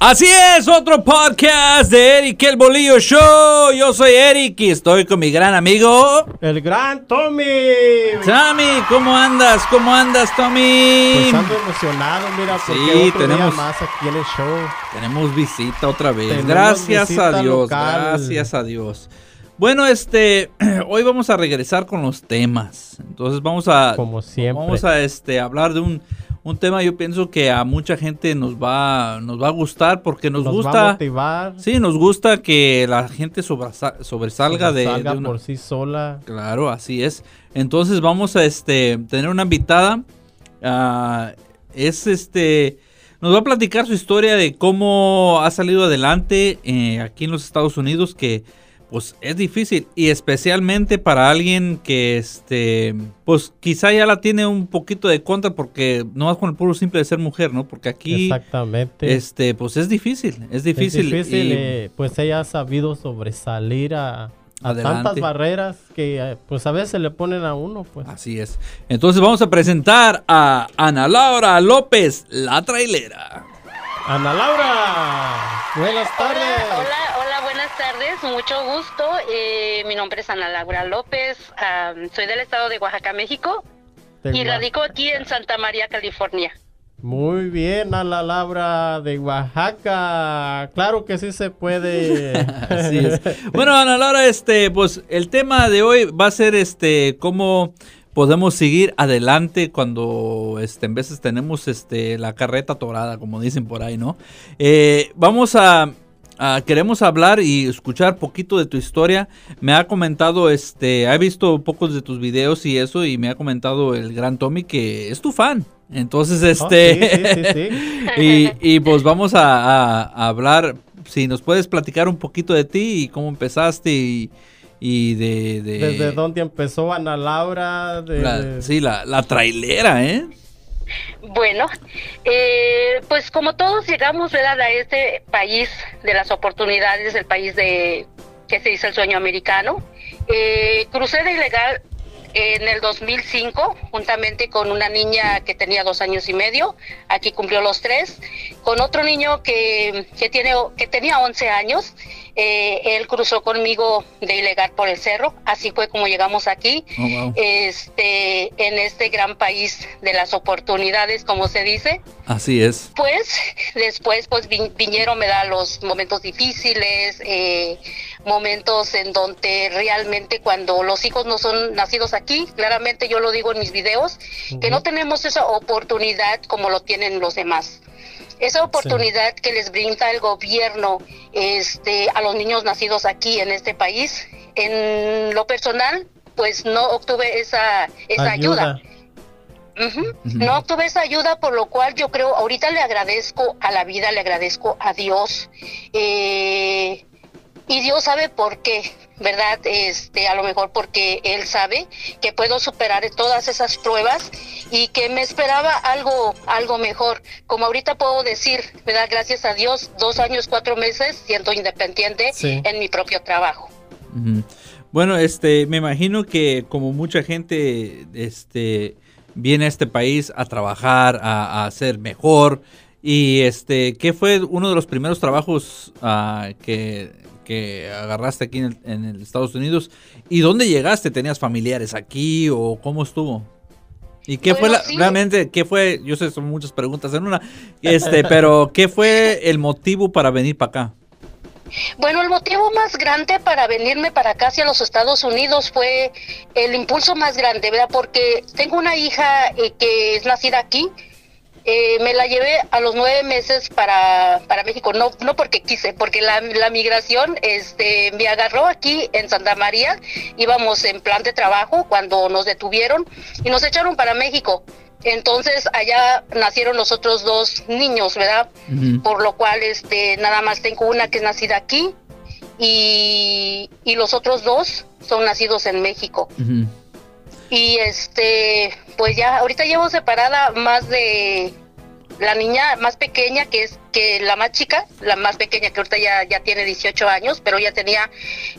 Así es, otro podcast de Eric El Bolillo Show. Yo soy Eric y estoy con mi gran amigo. El gran Tommy. Tommy, ¿cómo andas? ¿Cómo andas, Tommy? Pues ando emocionado, mira, porque Sí, otro tenemos- día más aquí en el show. Tenemos visita otra vez. Tenemos gracias a Dios, local. gracias a Dios. Bueno, este, hoy vamos a regresar con los temas. Entonces vamos a, Como siempre. vamos a, este, hablar de un, un tema. Yo pienso que a mucha gente nos va, nos va a gustar porque nos, Nos va a gusta. motivar. Sí, nos gusta que la gente sobresa- sobresalga de, de una- por sí sola. Claro, así es. Entonces vamos a este tener una invitada. ah, es este. Nos va a platicar su historia de cómo ha salido adelante eh, aquí en los Estados Unidos, que pues es difícil. Y especialmente para alguien que este. Pues quizá ya la tiene un poquito de contra porque no más con el puro simple de ser mujer, ¿no? Porque aquí. Exactamente. Este, pues es difícil, es difícil. Es difícil, y- eh, pues ella ha sabido sobresalir a, a Adelante. tantas barreras que eh, pues a veces le ponen a uno, pues. Así es. Entonces vamos a presentar a Ana Laura López, la trailera. Ana Laura, buenas tardes. Hola, hola, tardes, mucho gusto. Eh, mi nombre es Ana Laura López, soy del estado de Oaxaca, México, y radico aquí en Santa María, California. Muy bien, Ana Laura de Oaxaca. Claro que sí se puede. Así es. Bueno, Ana Laura, este, pues el tema de hoy va a ser este cómo podemos seguir adelante cuando este, en veces tenemos este la carreta torada, como dicen por ahí, ¿no? Eh, vamos a, a- queremos hablar y escuchar poquito de tu historia. Me ha comentado, este, he visto pocos de tus videos y eso, y me ha comentado el gran Tommy que es tu fan. Entonces, Oh, este. sí, sí, sí, sí. y, y, pues vamos a, a- a hablar, si nos puedes platicar un poquito de ti y cómo empezaste y, y de, de- ¿Desde dónde empezó Ana Laura? De, la- sí, la, la trailera, ¿eh? Bueno, eh, pues como todos llegamos ¿verdad? a este país de las oportunidades, el país de que se dice el sueño americano, eh, crucé de ilegal en el 2005 juntamente con una niña que tenía dos años y medio, aquí cumplió los tres, con otro niño que, que, tiene, que tenía 11 años, eh, él cruzó conmigo de ilegal por el cerro, así fue como llegamos aquí Oh, wow. este en este gran país de las oportunidades como se dice Así es. pues después pues vi- vinieron me da los momentos difíciles eh, momentos en donde realmente cuando los hijos no son nacidos aquí claramente yo lo digo en mis videos que no tenemos esa oportunidad como lo tienen los demás. Esa oportunidad que les brinda el gobierno este a los niños nacidos aquí en este país en lo personal pues no obtuve esa esa ayuda. No obtuve esa ayuda, por lo cual yo creo, ahorita le agradezco a la vida, le agradezco a Dios. eh, y Dios sabe por qué, ¿verdad? Este, a lo mejor porque Él sabe que puedo superar todas esas pruebas y que me esperaba algo, algo mejor. Como ahorita puedo decir, ¿verdad? Gracias a Dios, dos años, cuatro meses siendo independiente Sí. en mi propio trabajo. Bueno, este, me imagino que como mucha gente, este, viene a este país a trabajar, a, a ser mejor. Y este, ¿qué fue uno de los primeros trabajos ah, que, que agarraste aquí en, el- en el Estados Unidos? ¿Y dónde llegaste? ¿Tenías familiares aquí o cómo estuvo? ¿Y qué fue la, sí. realmente, qué fue, yo sé, son muchas preguntas en una, este, pero ¿qué fue el motivo para venir para acá? Bueno, el motivo más grande para venirme para acá hacia los Estados Unidos fue el impulso más grande, ¿verdad? Porque tengo una hija eh, que es nacida aquí. Eh, me la llevé a los nueve meses para, para México, no, no porque quise, porque la, la migración este, me agarró aquí en Santa María, íbamos en plan de trabajo cuando nos detuvieron y nos echaron para México. Entonces allá nacieron los otros dos niños, ¿verdad? Por lo cual este nada más tengo una que es nacida aquí y, y los otros dos son nacidos en México. Y este pues ya ahorita llevo separada más de la niña más pequeña que es que la más chica, la más pequeña, que ahorita ya, ya tiene 18 años, pero ya tenía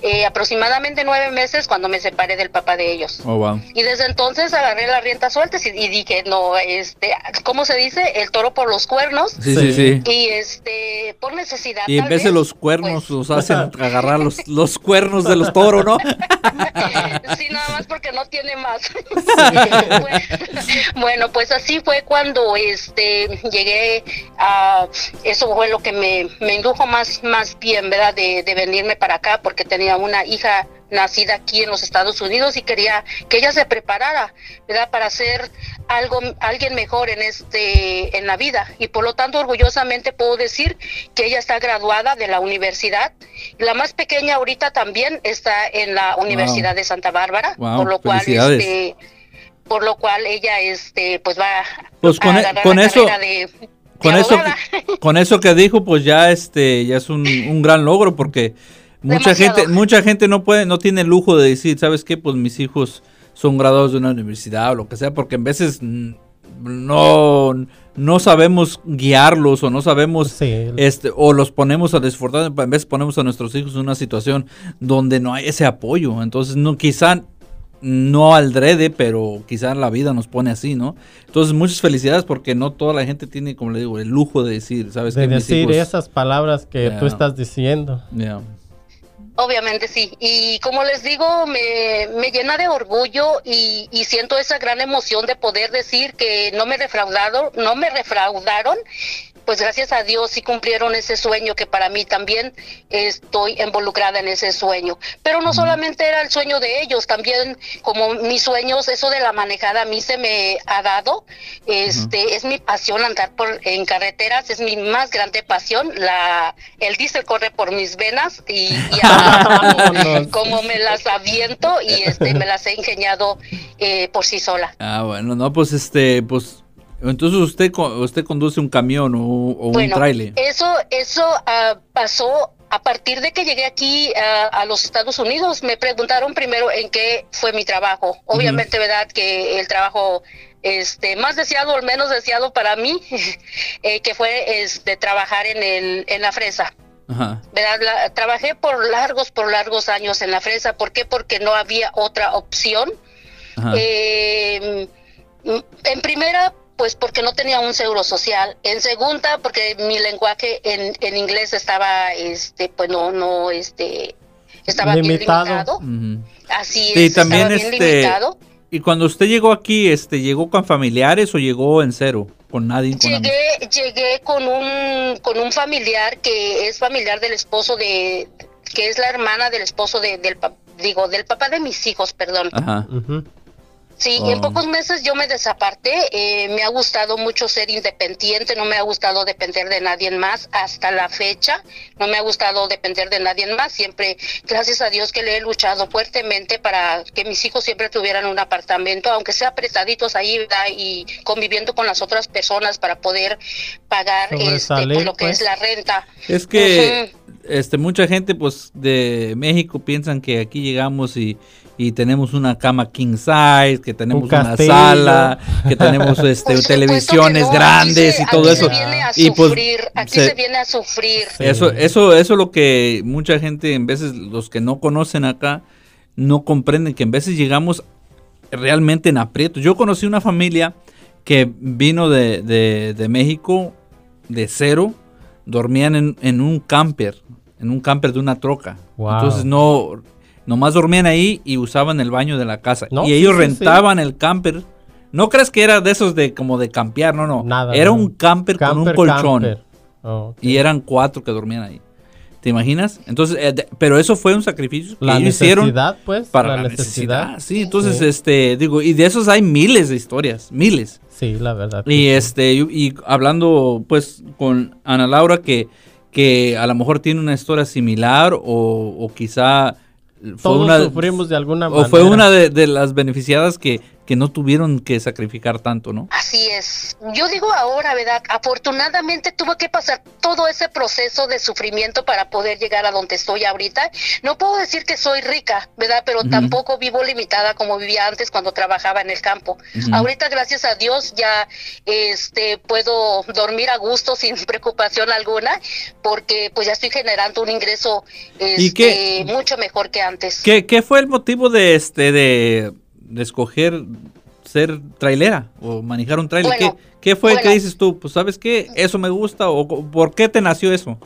eh, aproximadamente nueve meses cuando me separé del papá de ellos. Oh, wow. Y desde entonces agarré las riendas sueltas y, y dije, no, este, ¿cómo se dice? El toro por los cuernos. Sí, sí, sí. Y este, por necesidad. Y en vez de los cuernos, pues, los hacen agarrar los, los cuernos de los toros, ¿no? sí, nada más porque no tiene más. bueno, bueno, pues así fue cuando este llegué a eso fue lo que me, me indujo más más bien, ¿verdad? De, de venirme para acá porque tenía una hija nacida aquí en los Estados Unidos y quería que ella se preparara, ¿verdad? Para ser algo alguien mejor en este en la vida y por lo tanto orgullosamente puedo decir que ella está graduada de la universidad. La más pequeña ahorita también está en la Universidad de Santa Bárbara, Wow, por lo cual este por lo cual ella este pues va Pues con a e- agarrar con la eso- carrera de Con eso, abogada. con eso que dijo, pues ya este, ya es un, un gran logro porque mucha Demasiado. gente, mucha gente no puede, no tiene el lujo de decir, ¿sabes qué? Pues mis hijos son graduados de una universidad o lo que sea, porque en veces no, no sabemos guiarlos o no sabemos Sí. este, o los ponemos a desfortar, en vez ponemos a nuestros hijos en una situación donde no hay ese apoyo. Entonces, no, quizá no al drede, pero quizá la vida nos pone así, ¿no? Entonces, muchas felicidades porque no toda la gente tiene, como le digo, el lujo de decir, ¿sabes de qué? Mis decir hijos- esas palabras que Ya. tú estás diciendo. Obviamente sí. Y como les digo, me, me llena de orgullo y, y siento esa gran emoción de poder decir que no me defraudaron, no me refraudaron. Pues gracias a Dios sí cumplieron ese sueño que para mí también estoy involucrada en ese sueño. Pero no solamente era el sueño de ellos, también como mis sueños, eso de la manejada a mí se me ha dado. Este es mi pasión andar por en carreteras, es mi más grande pasión. La el diésel corre por mis venas y, como me las aviento y este me las he ingeniado eh, por sí sola. Ah, bueno, no, pues este, pues, entonces usted, usted conduce un camión o, o un Bueno, trailer. eso eso ah, pasó a partir de que llegué aquí ah, a los Estados Unidos. Me preguntaron primero en qué fue mi trabajo. Obviamente, verdad que el trabajo este más deseado o el menos deseado para mí eh, que fue este trabajar en el en la fresa. Ajá. ¿verdad? La- trabajé por largos, por largos años en la fresa. ¿Por qué? Porque no había otra opción. Eh, en primera, pues porque no tenía un seguro social. En segunda, porque mi lenguaje en, en inglés estaba, este, pues no, no, este, estaba Limitado. bien limitado. Así Sí, es, también estaba bien este, limitado. y cuando usted llegó aquí, este, llegó con familiares o llegó en cero, con nadie. Con Llegué, llegué con un, con un familiar que es familiar del esposo de, que es la hermana del esposo de, del, pa- digo, del papá de mis hijos, perdón. Ajá. Ujú. Sí, Oh. en pocos meses yo me desaparté. eh, me ha gustado mucho ser independiente, no me ha gustado depender de nadie más hasta la fecha. No me ha gustado depender de nadie más. Siempre, gracias a Dios que le he luchado fuertemente para que mis hijos siempre tuvieran un apartamento, aunque sea apretaditos ahí, ¿verdad? Y conviviendo con las otras personas para poder pagar este, pues, lo que pues. es la renta. Es que este mucha gente pues de México piensan que aquí llegamos y, y tenemos una cama king size, que tenemos Un una sala, que tenemos este supuesto televisiones no, grandes aquí y todo aquí eso. Se viene a Y, pues, sufrir, aquí se- se viene a sufrir. Eso, eso, eso es lo que mucha gente, en veces los que no conocen acá, no comprenden que en veces llegamos realmente en aprietos. Yo conocí una familia que vino de, de- de México de cero, dormían en, en un camper, en un camper de una troca. Wow. Entonces no, nomás dormían ahí y usaban el baño de la casa. No, y ellos sí, rentaban el camper. No crees que era de esos de como de campear, no, no. Nada, era no. un camper, con un colchón. Oh. Y eran cuatro que dormían ahí. ¿Te imaginas? Entonces, eh, de- pero eso fue un sacrificio que la ellos hicieron necesidad, pues, para la la necesidad. necesidad. Sí, entonces, Sí. este, digo, y de esos hay miles de historias, miles. Sí, la verdad. Y sí. este, y, y hablando pues con Ana Laura que, que a lo mejor tiene una historia similar o, o quizá fue Todos una sufrimos de alguna o manera. fue una de, de las beneficiadas que, que no tuvieron que sacrificar tanto, ¿no? Así es. Yo digo ahora, ¿verdad? Afortunadamente tuve que pasar todo ese proceso de sufrimiento para poder llegar a donde estoy ahorita. No puedo decir que soy rica, ¿verdad? Pero tampoco vivo limitada como vivía antes cuando trabajaba en el campo. Ahorita, gracias a Dios, ya este puedo dormir a gusto sin preocupación alguna, porque pues ya estoy generando un ingreso este, mucho mejor que antes. ¿Qué, ¿Qué fue el motivo de este de de escoger ser trailera o manejar un trailer? ¿Qué, fue el que dices tú? Pues sabes qué, eso me gusta o por qué te nació eso?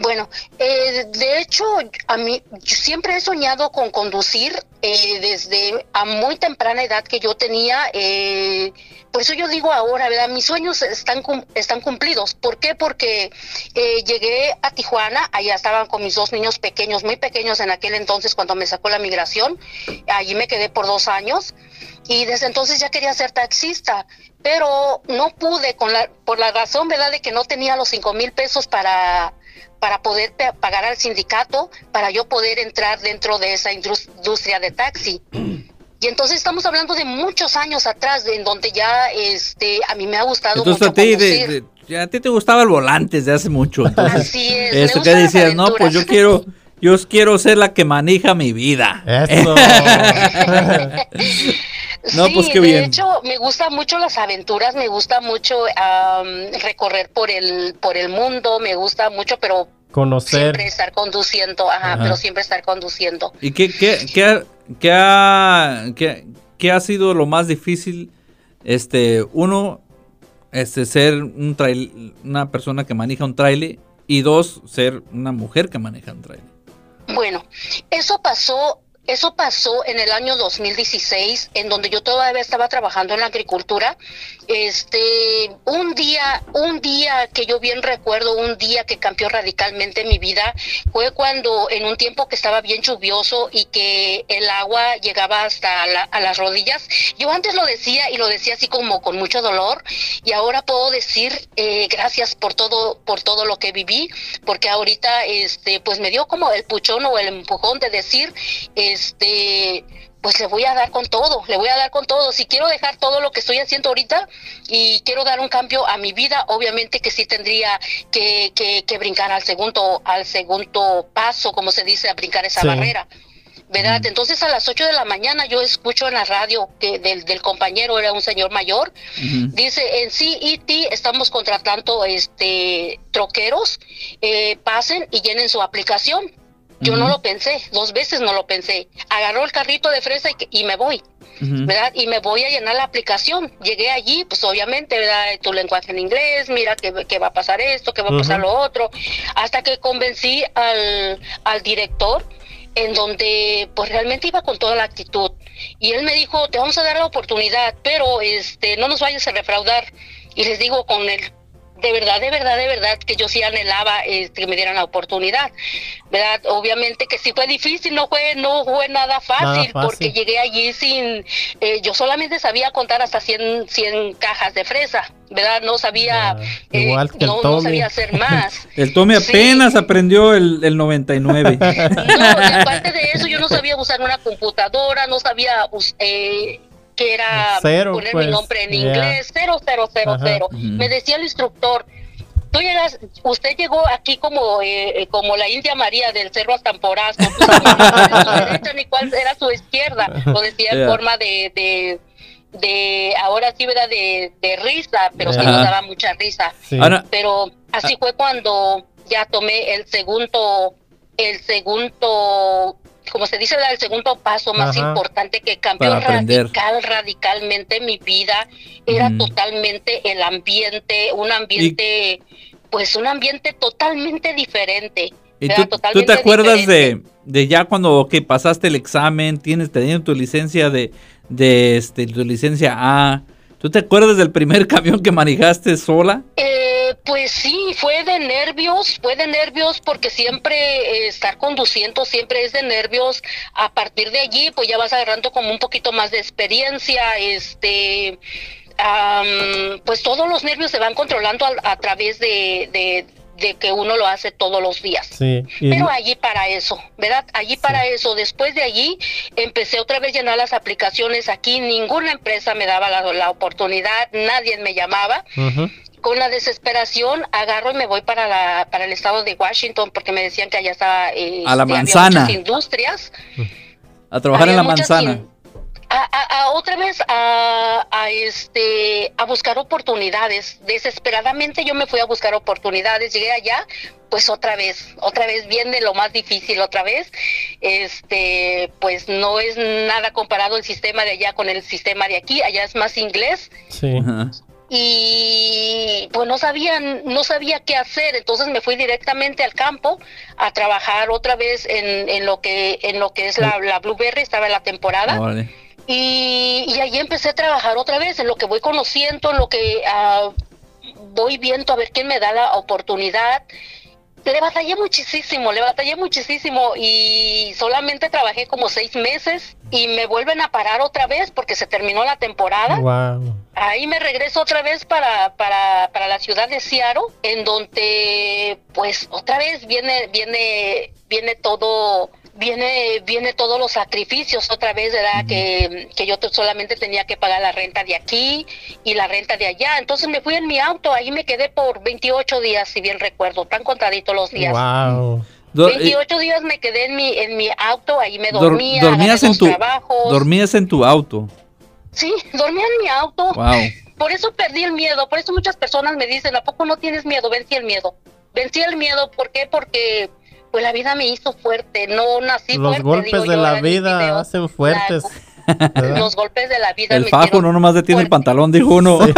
Bueno, eh, de hecho, a mí yo siempre he soñado con conducir eh, desde a muy temprana edad que yo tenía. Eh, por eso yo digo ahora, ¿verdad? Mis sueños están, están cumplidos. ¿Por qué? Porque llegué a Tijuana, allá estaban con mis dos niños pequeños, muy pequeños en aquel entonces cuando me sacó la migración. Allí me quedé por dos años y desde entonces ya quería ser taxista, pero no pude con la, por la razón, ¿verdad?, de que no tenía los cinco mil pesos para para poder pagar al sindicato, para yo poder entrar dentro de esa industria de taxi. Y entonces estamos hablando de muchos años atrás, en donde ya este a mí me ha gustado mucho a ti, a ti te gustaba el volante desde hace mucho. Así es. Eso que decías, no, pues yo quiero yo quiero ser la que maneja mi vida. Eso. no, sí, pues qué de hecho, me gustan mucho las aventuras, me gusta mucho recorrer por el, por el mundo, me gusta mucho, pero conocer. Siempre estar conduciendo, ajá, pero siempre estar conduciendo. ¿Y qué, qué, qué, qué, ha, qué, qué ha sido lo más difícil? Este, uno, este, ser un trail, una persona que maneja un trailer y dos, ser una mujer que maneja un trailer. Bueno, eso pasó eso pasó en el año 2016, en donde yo todavía estaba trabajando en la agricultura. Este, un día, un día que yo bien recuerdo, un día que cambió radicalmente mi vida, fue cuando en un tiempo que estaba bien lluvioso y que el agua llegaba hasta a las rodillas. Yo antes lo decía y lo decía así como con mucho dolor y ahora puedo decir eh, gracias por todo, por todo lo que viví, porque ahorita, este, pues me dio como el puchón o el empujón de decir, este, pues le voy a dar con todo, le voy a dar con todo. Si quiero dejar todo lo que estoy haciendo ahorita y quiero dar un cambio a mi vida, obviamente que sí tendría que, que, brincar al segundo, al segundo paso, como se dice, a brincar esa barrera. ¿verdad? Entonces a las 8 de la mañana yo escucho en la radio que del, del compañero, era un señor mayor, dice, en CET estamos contratando este troqueros, eh, pasen y llenen su aplicación. Yo no lo pensé, dos veces no lo pensé. Agarró el carrito de fresa y, me voy, ¿verdad? Y me voy a llenar la aplicación. Llegué allí, pues obviamente, ¿verdad? Tu lenguaje en inglés, mira que, va a pasar esto, que va a pasar lo otro. Hasta que convencí al, al director en donde pues realmente iba con toda la actitud. Y él me dijo, te vamos a dar la oportunidad, pero este no nos vayas a defraudar. Y les digo con el de verdad, de verdad, de verdad que yo sí anhelaba este, que me dieran la oportunidad, ¿verdad? Obviamente que sí fue difícil, no fue, no fue nada fácil, porque llegué allí sin, eh, yo solamente sabía contar hasta 100, 100 cajas de fresa, ¿verdad? No sabía, eh, no, no, sabía hacer más. el Tommy apenas aprendió el, el 99. no, y aparte de eso yo no sabía usar una computadora, no sabía... Eh, que era poner mi pues, nombre en inglés, cero, cero, cero, cero. Me decía el instructor, tú llegas, usted llegó aquí como eh, eh, como la India María del Cerro Astamporaz, no su derecha ni cuál era su izquierda, lo decía en forma de, de, de, ahora sí, ¿verdad? De, de risa, pero sí nos daba mucha risa. Pero así fue cuando ya tomé el segundo, el segundo como se dice, el segundo paso más importante que cambió radical, radicalmente mi vida, era totalmente el ambiente, un ambiente, pues un ambiente totalmente diferente. ¿Y tú, te acuerdas de, de, ya cuando que pasaste el examen, tienes teniendo tu licencia de, de este, tu licencia A? ¿Tú te acuerdas del primer camión que manejaste sola? Eh, pues sí, fue de nervios, fue de nervios porque siempre eh, estar conduciendo siempre es de nervios. A partir de allí, pues ya vas agarrando como un poquito más de experiencia, este, pues todos los nervios se van controlando a, través de, de que uno lo hace todos los días. Sí. Pero allí para eso, ¿verdad? Allí para eso. Después de allí empecé otra vez a llenar las aplicaciones aquí. Ninguna empresa me daba la, la oportunidad, nadie me llamaba. Con la desesperación agarro y me voy para la para el estado de Washington porque me decían que allá estaba eh, A la este, había industrias. A trabajar en la manzana. in- A, a- a otra vez a, a este a buscar oportunidades. Desesperadamente yo me fui a buscar oportunidades. Llegué allá, pues otra vez, otra vez viene lo más difícil otra vez. Este, pues no es nada comparado el sistema de allá con el sistema de aquí. Allá es más inglés Sí. Y pues no sabía no sabía qué hacer. Entonces me fui directamente al campo a trabajar otra vez en, en lo que en lo que es la, la blueberry estaba en la temporada. Y, y ahí empecé a trabajar otra vez en lo que voy conociendo en lo que ah, voy viendo a ver quién me da la oportunidad le batallé muchísimo, le batallé muchísimo y solamente trabajé como seis meses y me vuelven a parar otra vez porque se terminó la temporada. Wow. Ahí me regreso otra vez para, para, para la ciudad de Seattle, en donde pues otra vez viene, viene, viene todo, viene, viene todos los sacrificios otra vez, ¿verdad? Que, que yo te- solamente tenía que pagar la renta de aquí y la renta de allá. Entonces me fui en mi auto, ahí me quedé por 28 días, si bien recuerdo, tan contaditos los días. Wow. Do- eh, 28 días me quedé en mi, en mi auto, ahí me dor- dormía, dormías en tu trabajos. dormías en tu auto. Sí, dormía en mi auto. Wow. Por eso perdí el miedo, por eso muchas personas me dicen, ¿a poco no tienes miedo? Vencí el miedo. Vencí el miedo, ¿por qué? Porque pues la vida me hizo fuerte, no nací Los fuerte. golpes digo de la vida videos. hacen fuertes. La- ¿verdad? los golpes de la vida El me fajo no nomás detiene el pantalón, dijo uno.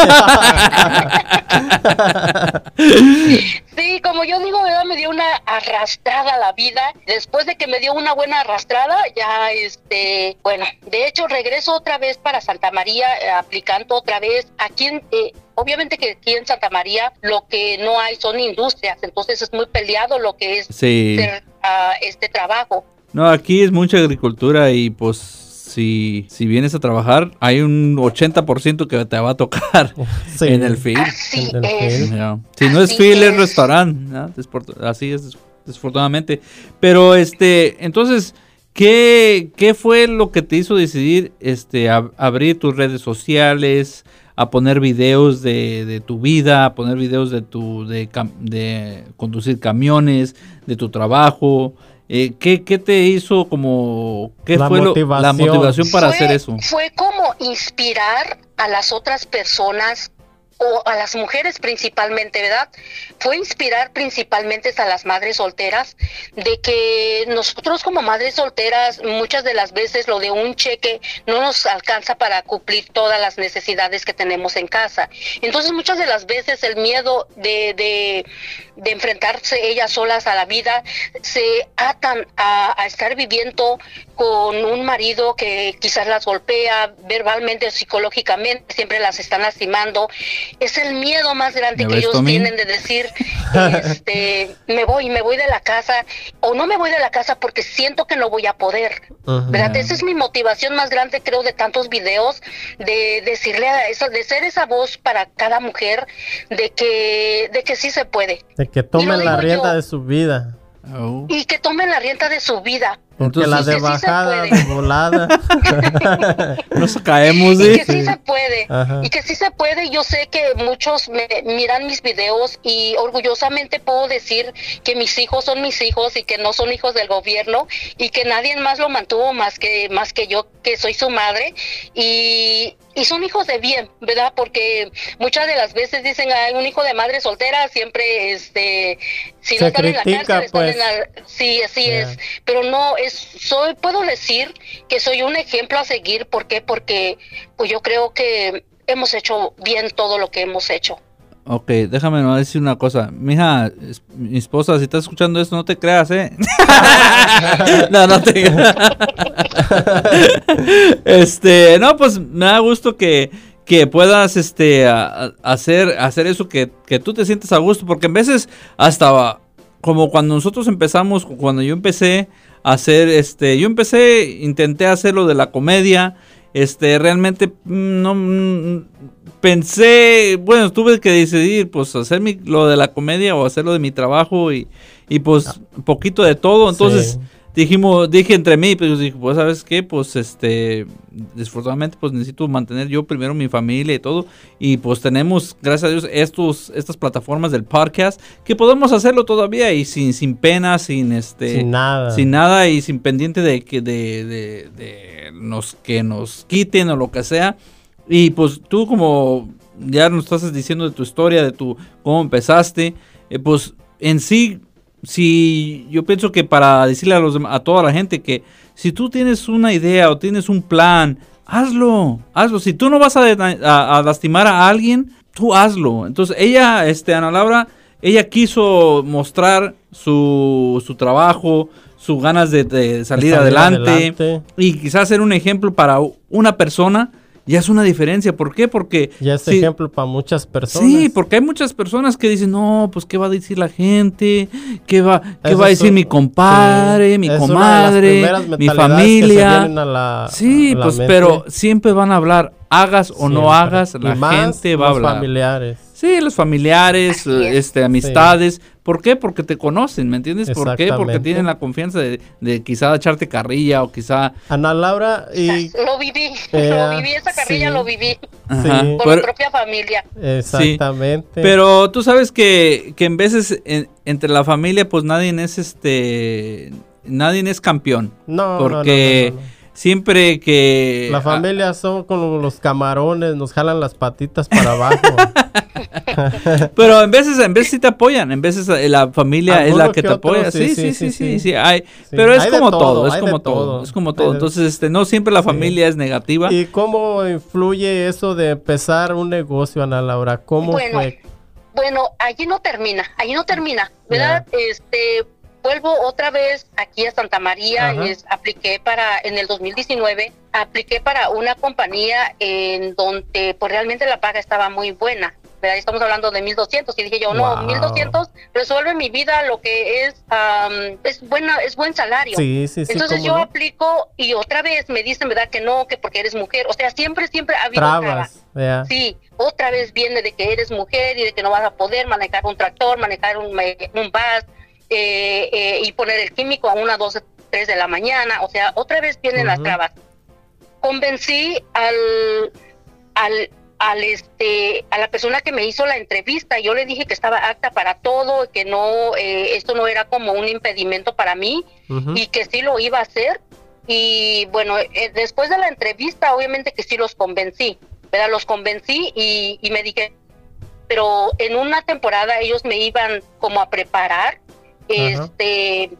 Sí, como yo digo, ¿verdad? me dio una arrastrada la vida. Después de que me dio una buena arrastrada, ya, este, bueno, de hecho regreso otra vez para Santa María, eh, aplicando otra vez. Aquí, en, eh, obviamente que aquí en Santa María lo que no hay son industrias, entonces es muy peleado lo que es Sí. ah, este trabajo. No, aquí es mucha agricultura y pues si, si vienes a trabajar, hay un 80% que te va a tocar Sí. en el field. Así En el es. field. Si no es field, es es. restaurante. ¿no? Así es, des- desafortunadamente. Pero este, entonces, ¿qué, ¿qué fue lo que te hizo decidir este, ab- abrir tus redes sociales? A poner videos de, de tu vida, a poner videos de tu de, de conducir camiones, de tu trabajo. Eh, ¿qué, qué te hizo como qué La fue lo- la motivación. motivación para Fue- hacer eso? Fue como inspirar a las otras personas o a las mujeres principalmente, ¿verdad? Fue inspirar principalmente a las madres solteras de que nosotros como madres solteras muchas de las veces lo de un cheque no nos alcanza para cumplir todas las necesidades que tenemos en casa. Entonces muchas de las veces el miedo de, de enfrentarse ellas solas a la vida se atan a, a estar viviendo con un marido que quizás las golpea verbalmente o psicológicamente, siempre las están lastimando. Es el miedo más grande ¿Ya que ellos Tommy? tienen de decir, este, me voy, me voy de la casa, o no me voy de la casa porque siento que no voy a poder. ¿verdad? Esa es mi motivación más grande, creo, de tantos videos, de decirle a esa, de ser esa voz para cada mujer, de que, de que sí se puede. De que tomen la rienda yo. de su vida. Oh. Y que tomen la rienda de su vida. Porque Entonces- la Y de que sí se bajada, puede. de volada. Nos caemos, Y ¿sí? que sí se puede. Ajá. Y que sí se puede. Yo sé que muchos me miran mis videos y orgullosamente puedo decir que mis hijos son mis hijos y que no son hijos del gobierno y que nadie más lo mantuvo más que más que yo que soy su madre y y son hijos de bien, ¿verdad? Porque muchas de las veces dicen, hay un hijo de madre soltera siempre, este, si Se no están en la cárcel, están pues. en la... Sí, así es. Pero no, es, soy, puedo decir que soy un ejemplo a seguir. ¿Por qué? Porque pues yo creo que hemos hecho bien todo lo que hemos hecho. Ok, déjame nomás decir una cosa. Mija, mi esposa, si estás escuchando esto, no te creas, ¿eh? no, no te Este, no, pues me da gusto que, que puedas este, hacer, hacer eso, que, que tú te sientes a gusto, porque en veces hasta como cuando nosotros empezamos, cuando yo empecé a hacer, este, yo empecé, intenté hacer lo de la comedia este, realmente mm, no mm, pensé, bueno, tuve que decidir, pues, hacer mi, lo de la comedia o hacer lo de mi trabajo y, y pues, un poquito de todo. Entonces, Sí. Dijimos, dije entre mí, pues, dije, pues, ¿sabes qué? Pues, este, desafortunadamente, pues, necesito mantener yo primero mi familia y todo. Y, pues, tenemos, gracias a Dios, estos, estas plataformas del podcast que podemos hacerlo todavía y sin, sin pena, sin, este... Sin nada. Sin nada y sin pendiente de que de, de, de nos, que nos quiten o lo que sea. Y pues tú como ya nos estás diciendo de tu historia, de tu cómo empezaste, eh, pues en sí, si yo pienso que para decirle a, los, a toda la gente que si tú tienes una idea o tienes un plan, hazlo, hazlo. Si tú no vas a, de- a- a lastimar a alguien, tú hazlo. Entonces ella, este, Ana Laura, ella quiso mostrar su, su trabajo, sus ganas de, de salir, salir adelante, adelante. y quizás ser un ejemplo para una persona. Ya es una diferencia. ¿Por qué? Porque Ya es si- ejemplo para muchas personas. Sí, porque hay muchas personas que dicen, no, pues qué va a decir la gente, qué va, qué va a decir un- mi compadre, sí, mi comadre, mi familia. la- sí, pues mente. pero siempre van a hablar, hagas o no hagas, la más gente va a hablar. familiares. Sí, los familiares, es. este, amistades. ¿Por qué? Porque te conocen, ¿me entiendes? ¿Por qué? Porque tienen la confianza de, de quizá echarte carrilla o quizá... Ana Laura y Lo viví, Eh, lo viví, esa carrilla sí. lo viví Ajá. Sí. por Pero- mi propia familia. exactamente. Pero tú sabes que, que en veces en- entre la familia pues nadie es este... Nadie es campeón. no, no, no, porque no, no, no. Siempre que... La familia son como los camarones, nos jalan las patitas para abajo. Pero en veces, en veces sí te apoyan, en veces la familia es la que que te otro, apoya. Sí, sí, sí, sí, sí, sí, sí, sí, hay- Sí, pero es hay como todo, todo, es como todo, todo, es como todo. Entonces, este, no siempre la Sí. familia es negativa. ¿Y cómo influye eso de empezar un negocio, Ana Laura? ¿Cómo Bueno, fue? Bueno, allí no termina, allí no termina, ¿verdad? Este, vuelvo otra vez aquí a Santa María, Ajá. es, apliqué para, en el 2019, apliqué para una compañía en donde pues realmente la paga estaba muy buena, ¿verdad? Estamos hablando de 1200 y dije yo, no, Wow. 1200 resuelve mi vida lo que es, am, es buena, es buen salario. Sí, sí, sí. Entonces ¿cómo yo no? aplico y otra vez me dicen, ¿verdad? Que no, que porque eres mujer. O sea, siempre, siempre ha habido trabas. Sí, otra vez viene de que eres mujer y de que no vas a poder manejar un tractor, manejar un, un bus eh, eh, y poner el químico a una, dos, tres de la mañana. O sea, otra vez vienen las trabas. Convencí al, al, al este, a la persona que me hizo la entrevista. Yo le dije que estaba apta para todo, que no, eh, esto no era como un impedimento para mí y que sí lo iba a hacer. Y bueno, eh, después de la entrevista, obviamente que sí los convencí, ¿verdad? Los convencí y, y me dije, pero en una temporada ellos me iban como a preparar este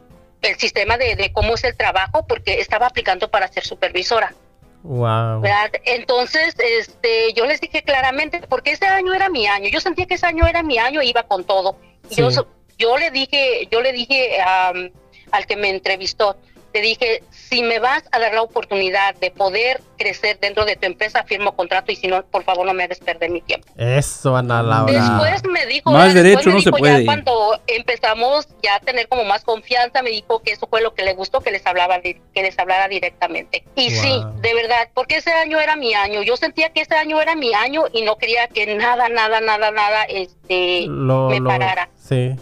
el sistema de, de cómo es el trabajo porque estaba aplicando para ser supervisora. Wow. ¿verdad? Entonces, este, yo les dije claramente, porque ese año era mi año, yo sentía que ese año era mi año e iba con todo. Yo, Sí. so- yo le dije, yo le dije am, al que me entrevistó, le dije, si me vas a dar la oportunidad de poder crecer dentro de tu empresa, firmo contrato y si no, por favor no me hagas perder mi tiempo. Eso, Ana Laura. Después me dijo, Más ya, derecho me no se puede. Ya cuando empezamos ya a tener como más confianza, me dijo que eso fue lo que le gustó, que les hablaba, que les hablara directamente. Y sí, de verdad, porque ese año era mi año. Yo sentía que ese año era mi año y no quería que nada, nada, nada, nada, este, Lo, me lo- parara. Sí.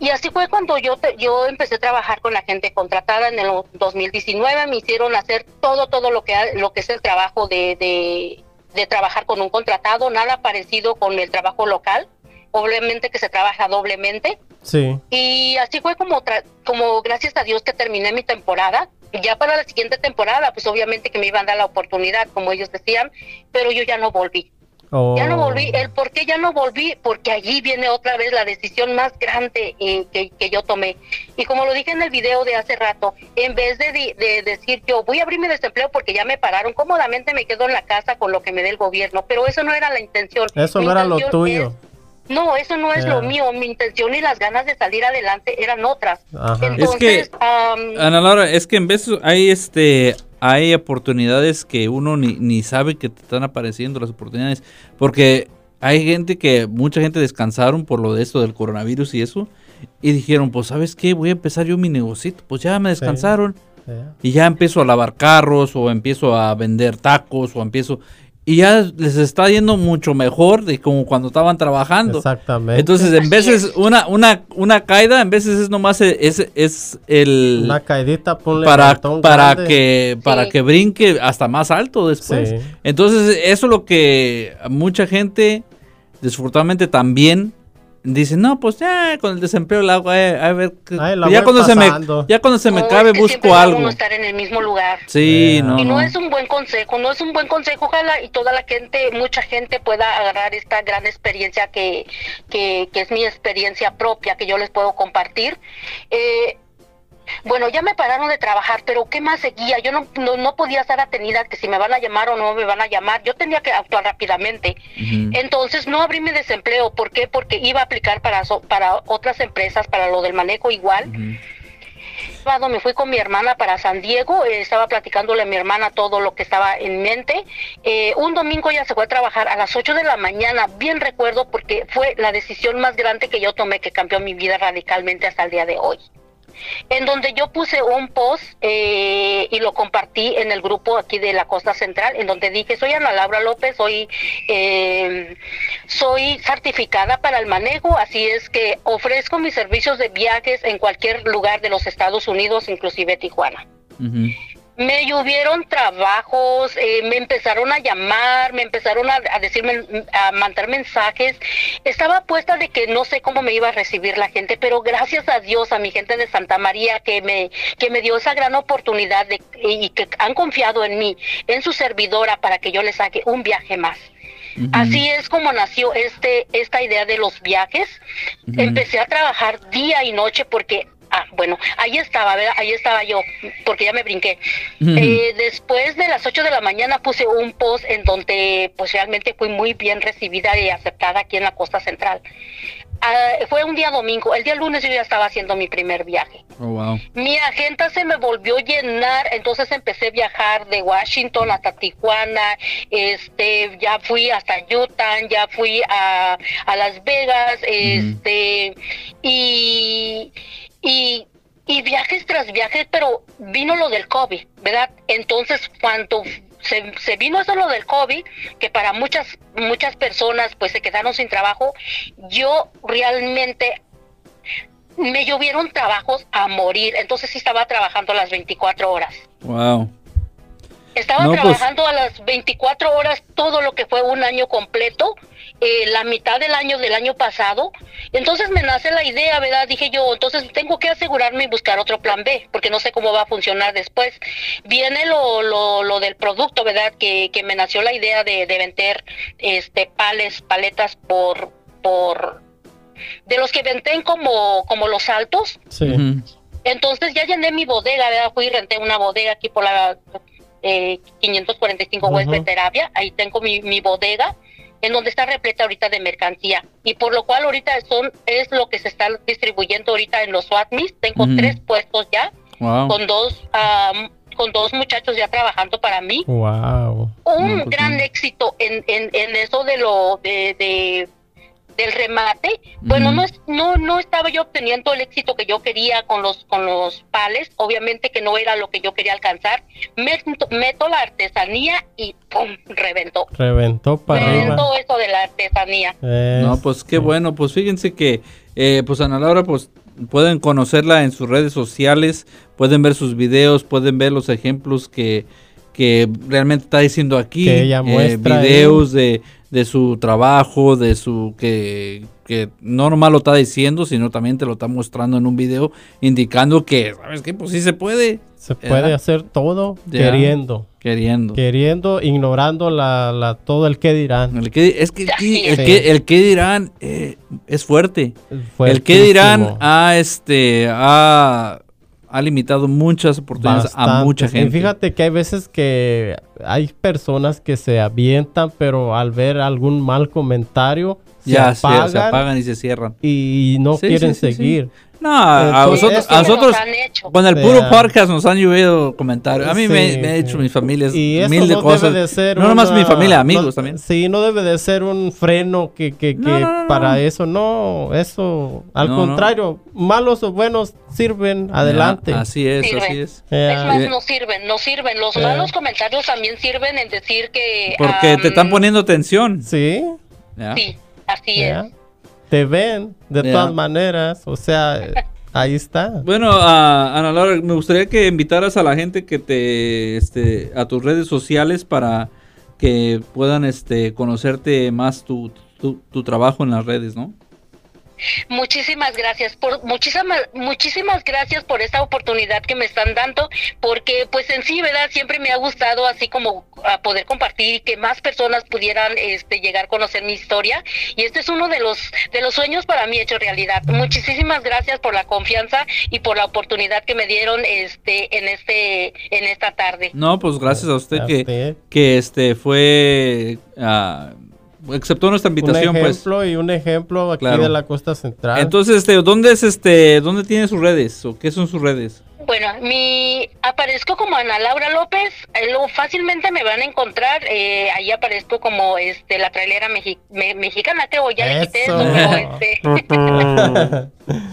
Y así fue cuando yo te- yo empecé a trabajar con la gente contratada en el 2019. Me hicieron hacer todo, todo lo que, lo que es el trabajo de, de, de trabajar con un contratado, nada parecido con el trabajo local. Obviamente que se trabaja doblemente. Sí. Y así fue como, tra- como gracias a Dios que terminé mi temporada. Ya para la siguiente temporada, pues obviamente que me iban a dar la oportunidad, como ellos decían, pero yo ya no volví. Oh. Ya no volví. ¿El por qué ya no volví? Porque allí viene otra vez la decisión más grande eh, que, que yo tomé. Y como lo dije en el video de hace rato, en vez de, de decir yo voy a abrir mi desempleo porque ya me pararon, cómodamente me quedo en la casa con lo que me dé el gobierno. Pero eso no era la intención. Eso Mi no era lo tuyo. es- no, eso no es lo mío. Mi intención y las ganas de salir adelante eran otras. Ajá. Entonces, que- am, Ana Laura, es que en veces hay este hay oportunidades que uno ni, ni sabe que te están apareciendo las oportunidades. Porque hay gente que, mucha gente descansaron por lo de esto del coronavirus y eso. Y dijeron, pues, ¿sabes qué? Voy a empezar yo mi negocito. Pues ya me descansaron. Y ya empiezo a lavar carros o empiezo a vender tacos o empiezo y ya les está yendo mucho mejor de como cuando estaban trabajando. Exactamente. Entonces, en veces una una una caída, en veces es nomás e, es, es el una caidita ponle para para que para que brinque hasta más alto después. Entonces, eso es lo que mucha gente desafortunadamente también Dicen, no, pues ya con el desempleo la hago, eh, a ver, ya, cuando se me, ya cuando se me cabe busco algo. No estar en el mismo lugar. Sí, no. Y no, es un buen consejo, no es un buen consejo, ojalá y toda la gente, mucha gente pueda agarrar esta gran experiencia que, que, que es mi experiencia propia, que yo les puedo compartir. Eh, bueno, ya me pararon de trabajar, pero ¿qué más seguía? Yo no, no, podía estar atenida que si me van a llamar o no me van a llamar. Yo tenía que actuar rápidamente. Entonces no abrí mi desempleo. ¿Por qué? Porque iba a aplicar para, para otras empresas, para lo del manejo igual. Me fui con mi hermana para San Diego, eh, estaba platicándole a mi hermana todo lo que estaba en mente. Eh, un domingo ella se fue a trabajar a las 8 de la mañana, bien recuerdo porque fue la decisión más grande que yo tomé que cambió mi vida radicalmente hasta el día de hoy en donde yo puse un post eh, y lo compartí en el grupo aquí de la Costa Central, en donde dije, soy Ana Laura López, soy, eh, soy certificada para el manejo, así es que ofrezco mis servicios de viajes en cualquier lugar de los Estados Unidos, inclusive Tijuana me llovieron trabajos, eh, me empezaron a llamar, me empezaron a, decirme, a mandar mensajes. Estaba puesta de que no sé cómo me iba a recibir la gente, pero gracias a Dios, a mi gente de Santa María que me, que me dio esa gran oportunidad de, y que han confiado en mí, en su servidora, para que yo les saque un viaje más. Así es como nació este, esta idea de los viajes. Empecé a trabajar día y noche porque Ah, bueno, ahí estaba, ¿verdad? Ahí estaba yo, porque ya me brinqué. Eh, después de las 8 de la mañana puse un post en donde pues realmente fui muy bien recibida y aceptada aquí en la costa central. Ah, fue un día domingo, el día lunes yo ya estaba haciendo mi primer viaje. Oh, wow. Mi agenda se me volvió a llenar, entonces empecé a viajar de Washington hasta Tijuana, este, ya fui hasta Utah, ya fui a, a Las Vegas, este, y y, y viajes tras viajes, pero vino lo del COVID, ¿verdad? Entonces, cuando se, se, vino eso lo del COVID, que para muchas, muchas personas pues se quedaron sin trabajo, yo realmente me llovieron trabajos a morir, entonces sí estaba trabajando las 24 horas. Wow. Estaba pues trabajando a las 24 horas todo lo que fue un año completo, eh, la mitad del año del año pasado. Entonces me nace la idea, ¿verdad? Dije yo, entonces tengo que asegurarme y buscar otro plan B, porque no sé cómo va a funcionar después. Viene lo, lo, lo del producto, ¿verdad? Que, que me nació la idea de, de vender este pales, paletas por, por, de los que venden como, como los altos. Sí. Entonces ya llené mi bodega, ¿verdad? Fui y renté una bodega aquí por la 545 West Terapia, ahí tengo mi, mi bodega en donde está repleta ahorita de mercancía y por lo cual ahorita son es lo que se está distribuyendo ahorita en los SWATMIS. Tengo tres puestos ya con dos con dos muchachos ya trabajando para mí. Wow. Un pues gran éxito en, en, en, eso de lo de del remate, bueno, no, no, no estaba yo obteniendo el éxito que yo quería con los, con los pales, obviamente que no era lo que yo quería alcanzar, meto, meto la artesanía y ¡pum! reventó. Reventó para Reventó eso de la artesanía. No, pues qué bueno, pues fíjense que, eh, pues Ana Laura, pues pueden conocerla en sus redes sociales, pueden ver sus videos, pueden ver los ejemplos que, que realmente está diciendo aquí, que ella eh, videos de de su trabajo, de su que, que no nomás lo está diciendo, sino también te lo está mostrando en un video indicando que, ¿sabes qué? Pues sí se puede. Se puede hacer todo queriendo. Queriendo. Queriendo, ignorando la, la, todo el que dirán. El que, es que, el, que, el que dirán eh, es fuerte. El que dirán a este a ha limitado muchas oportunidades a mucha gente. Y fíjate que hay veces que hay personas que se avientan, pero al ver algún mal comentario, ya se apagan, y se cierran. Y no quieren seguir. No, a nosotros, esto a nos nosotros han hecho. con el puro podcast nos han llovido comentarios. A mí me, Sí, me ha hecho sí. mi familia Y mil de no cosas. debe de ser no nomás una- mi familia, amigos no- también. Sí, no debe de ser un freno que, que, No, que no, no, para no. eso, no, eso, al No, no. contrario, malos o buenos sirven adelante. Ya, así es, Sirve. así es. Ya. Es más, Eh. no sirven, no sirven. Los Eh. malos comentarios también sirven en decir que... Porque te am, están poniendo atención. Sí. Sí, así es. Te ven de todas maneras, o sea, ahí está. Bueno, a Ana Laura, me gustaría que invitaras a la gente que te, este, a tus redes sociales para que puedan, este, conocerte más tu, tu, tu trabajo en las redes, ¿no? Muchísimas gracias por muchísimas muchísimas gracias por esta oportunidad que me están dando porque pues en sí verdad siempre me ha gustado así como a poder compartir y que más personas pudieran este llegar a conocer mi historia y este es uno de los de los sueños para mí hecho realidad. Muchísimas gracias por la confianza y por la oportunidad que me dieron este en este en esta tarde. No, pues gracias a usted A que, usted. que este fue ah, aceptó nuestra Un invitación, pues. ejemplo y un ejemplo aquí Claro. de la costa central. Entonces, este, ¿dónde es este, dónde tiene sus redes o qué son sus redes? Bueno, mi aparezco como Ana Laura López, eh, lo fácilmente me van a encontrar, eh, ahí aparezco como este la trailera mexi- me- mexicana, creo, ya le quité eso, este,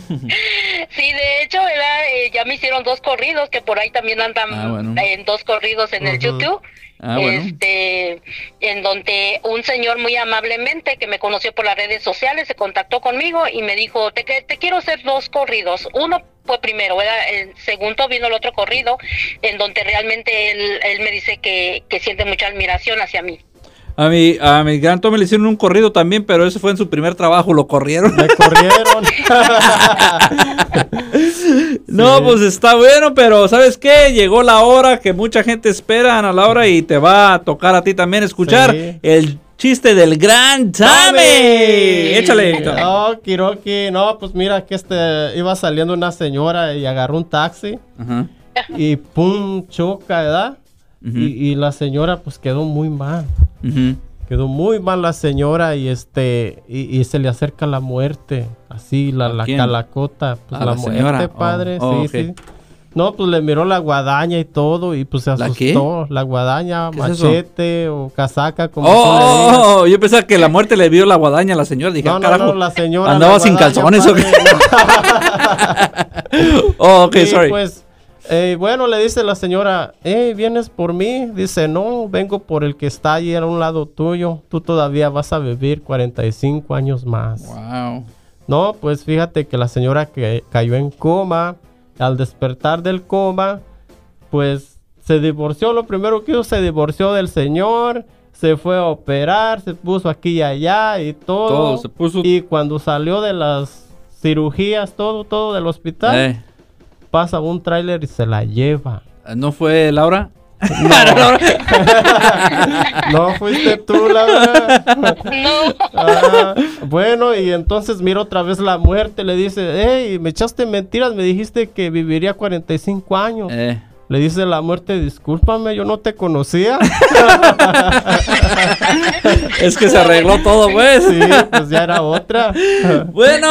sí, de hecho, ¿verdad? Eh, ya me hicieron dos corridos que por ahí también andan Ah, bueno. en dos corridos en el. YouTube. Ah. Este, en donde un señor muy amablemente que me conoció por las redes sociales se contactó conmigo y me dijo, te, te quiero hacer dos corridos. Uno fue primero, ¿verdad? El segundo vino el otro corrido, en donde realmente él, él me dice que, que siente mucha admiración hacia mí. A mi, a mi gran Tommy le hicieron un corrido también, pero ese fue en su primer trabajo, lo corrieron. Me corrieron. No, Sí. pues está bueno, pero ¿sabes qué? Llegó la hora que mucha gente espera, Ana Laura, y te va a tocar a ti también escuchar Sí. el chiste del gran Tommy. Échale. No, Kiroki, no, pues mira que este iba saliendo una señora y agarró un taxi Ajá. y pum, choca, ¿verdad? Ujú. y, y la señora pues quedó muy mal. Quedó muy mal la señora y este y, y se le acerca la muerte, así la, calacota, pues ¿A la, la muerte, señora? padre, Oh, oh, sí, sí. No, pues le miró la guadaña y todo y pues se ¿La asustó. La guadaña, machete o casaca, como Oh, oh, oh, yo pensaba que la muerte le vio la guadaña a la señora. Dije, No, ah, no, carajo, no, la señora. ¿Andaba la sin calzones o qué? padre. oh, ok, Sí, sorry. pues, eh, bueno, le dice la señora, eh, ¿vienes por mí? Dice, no, vengo por el que está ahí a un lado tuyo. Tú todavía vas a vivir 45 años más. Wow. No, pues fíjate que la señora que cayó en coma, al despertar del coma, pues se divorció. Lo primero que hizo, se divorció del señor, se fue a operar, se puso aquí y allá y todo. Todo se puso. Y cuando salió de las cirugías, todo, todo del hospital, Eh, pasa un tráiler y se la lleva. ¿No fue Laura? No fuiste tú, Laura. No, Ah, bueno, y entonces mira otra vez la muerte. Le dice, hey, me echaste mentiras, me dijiste que viviría 45 años. Eh. Le dice la muerte, discúlpame, yo no te conocía. Es que se arregló todo, pues. sí, pues ya era otra. Bueno,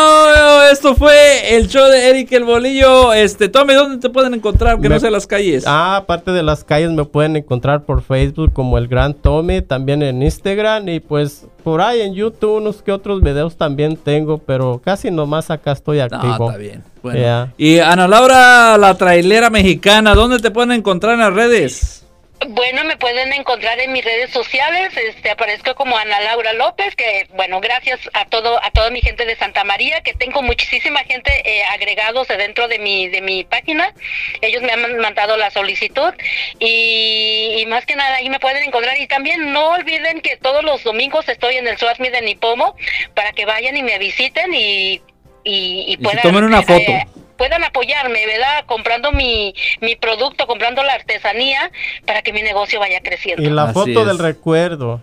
esto fue el show de Eric el Bolillo. Este, Tommy, ¿dónde te pueden encontrar? Que Me- no sea las calles. Ah, aparte de las calles me pueden encontrar por Facebook como el Gran Tommy, también en Instagram y pues por ahí en YouTube unos que otros videos también tengo, pero casi nomás acá estoy No, activo. está bien. Bueno. Y Ana Laura, la trailera mexicana, ¿dónde te pueden encontrar en las redes? Bueno, me pueden encontrar en mis redes sociales, este aparezco como Ana Laura López, que bueno, gracias a todo a toda mi gente de Santa María, que tengo muchísima gente eh, agregados dentro de mi de mi página. Ellos me han mandado la solicitud y, y más que nada ahí me pueden encontrar y también no olviden que todos los domingos estoy en el Suazmi de Nipomo para que vayan y me visiten y y, y puedan tomen una foto. eh, puedan apoyarme, ¿verdad? Comprando mi, mi producto, comprando la artesanía para que mi negocio vaya creciendo. Y la Así foto es. del recuerdo.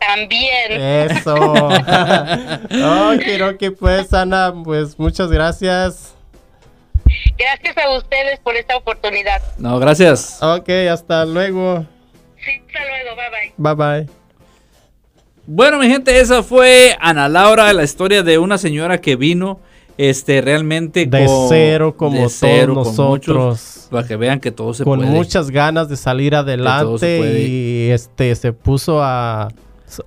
También. Eso. ok, ok, pues Ana, pues muchas gracias. Gracias a ustedes por esta oportunidad. No, gracias. Ok, hasta luego. Sí, hasta luego, bye bye. Bye bye. Bueno, mi gente, esa fue Ana Laura, la historia de una señora que vino este realmente de con- cero como de cero, todos con nosotros. muchos, para que vean que todo se con puede. muchas ganas de salir adelante y este se puso a,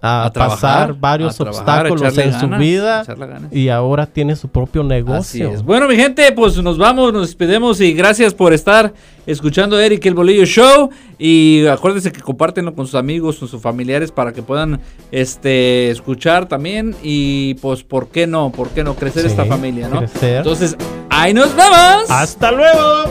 a, A trabajar, pasar varios a trabajar, a obstáculos en su vida y ahora tiene su propio Así negocio. es. Bueno, mi gente, pues nos vamos, nos despedimos y gracias por estar escuchando Eric el Bolillo Show. Y acuérdense que compártenlo con sus amigos, con sus familiares para que puedan este escuchar también. Y pues, ¿por qué no? ¿Por qué no crecer Sí, esta familia, no? crecer. Entonces, ahí nos vemos. Hasta luego.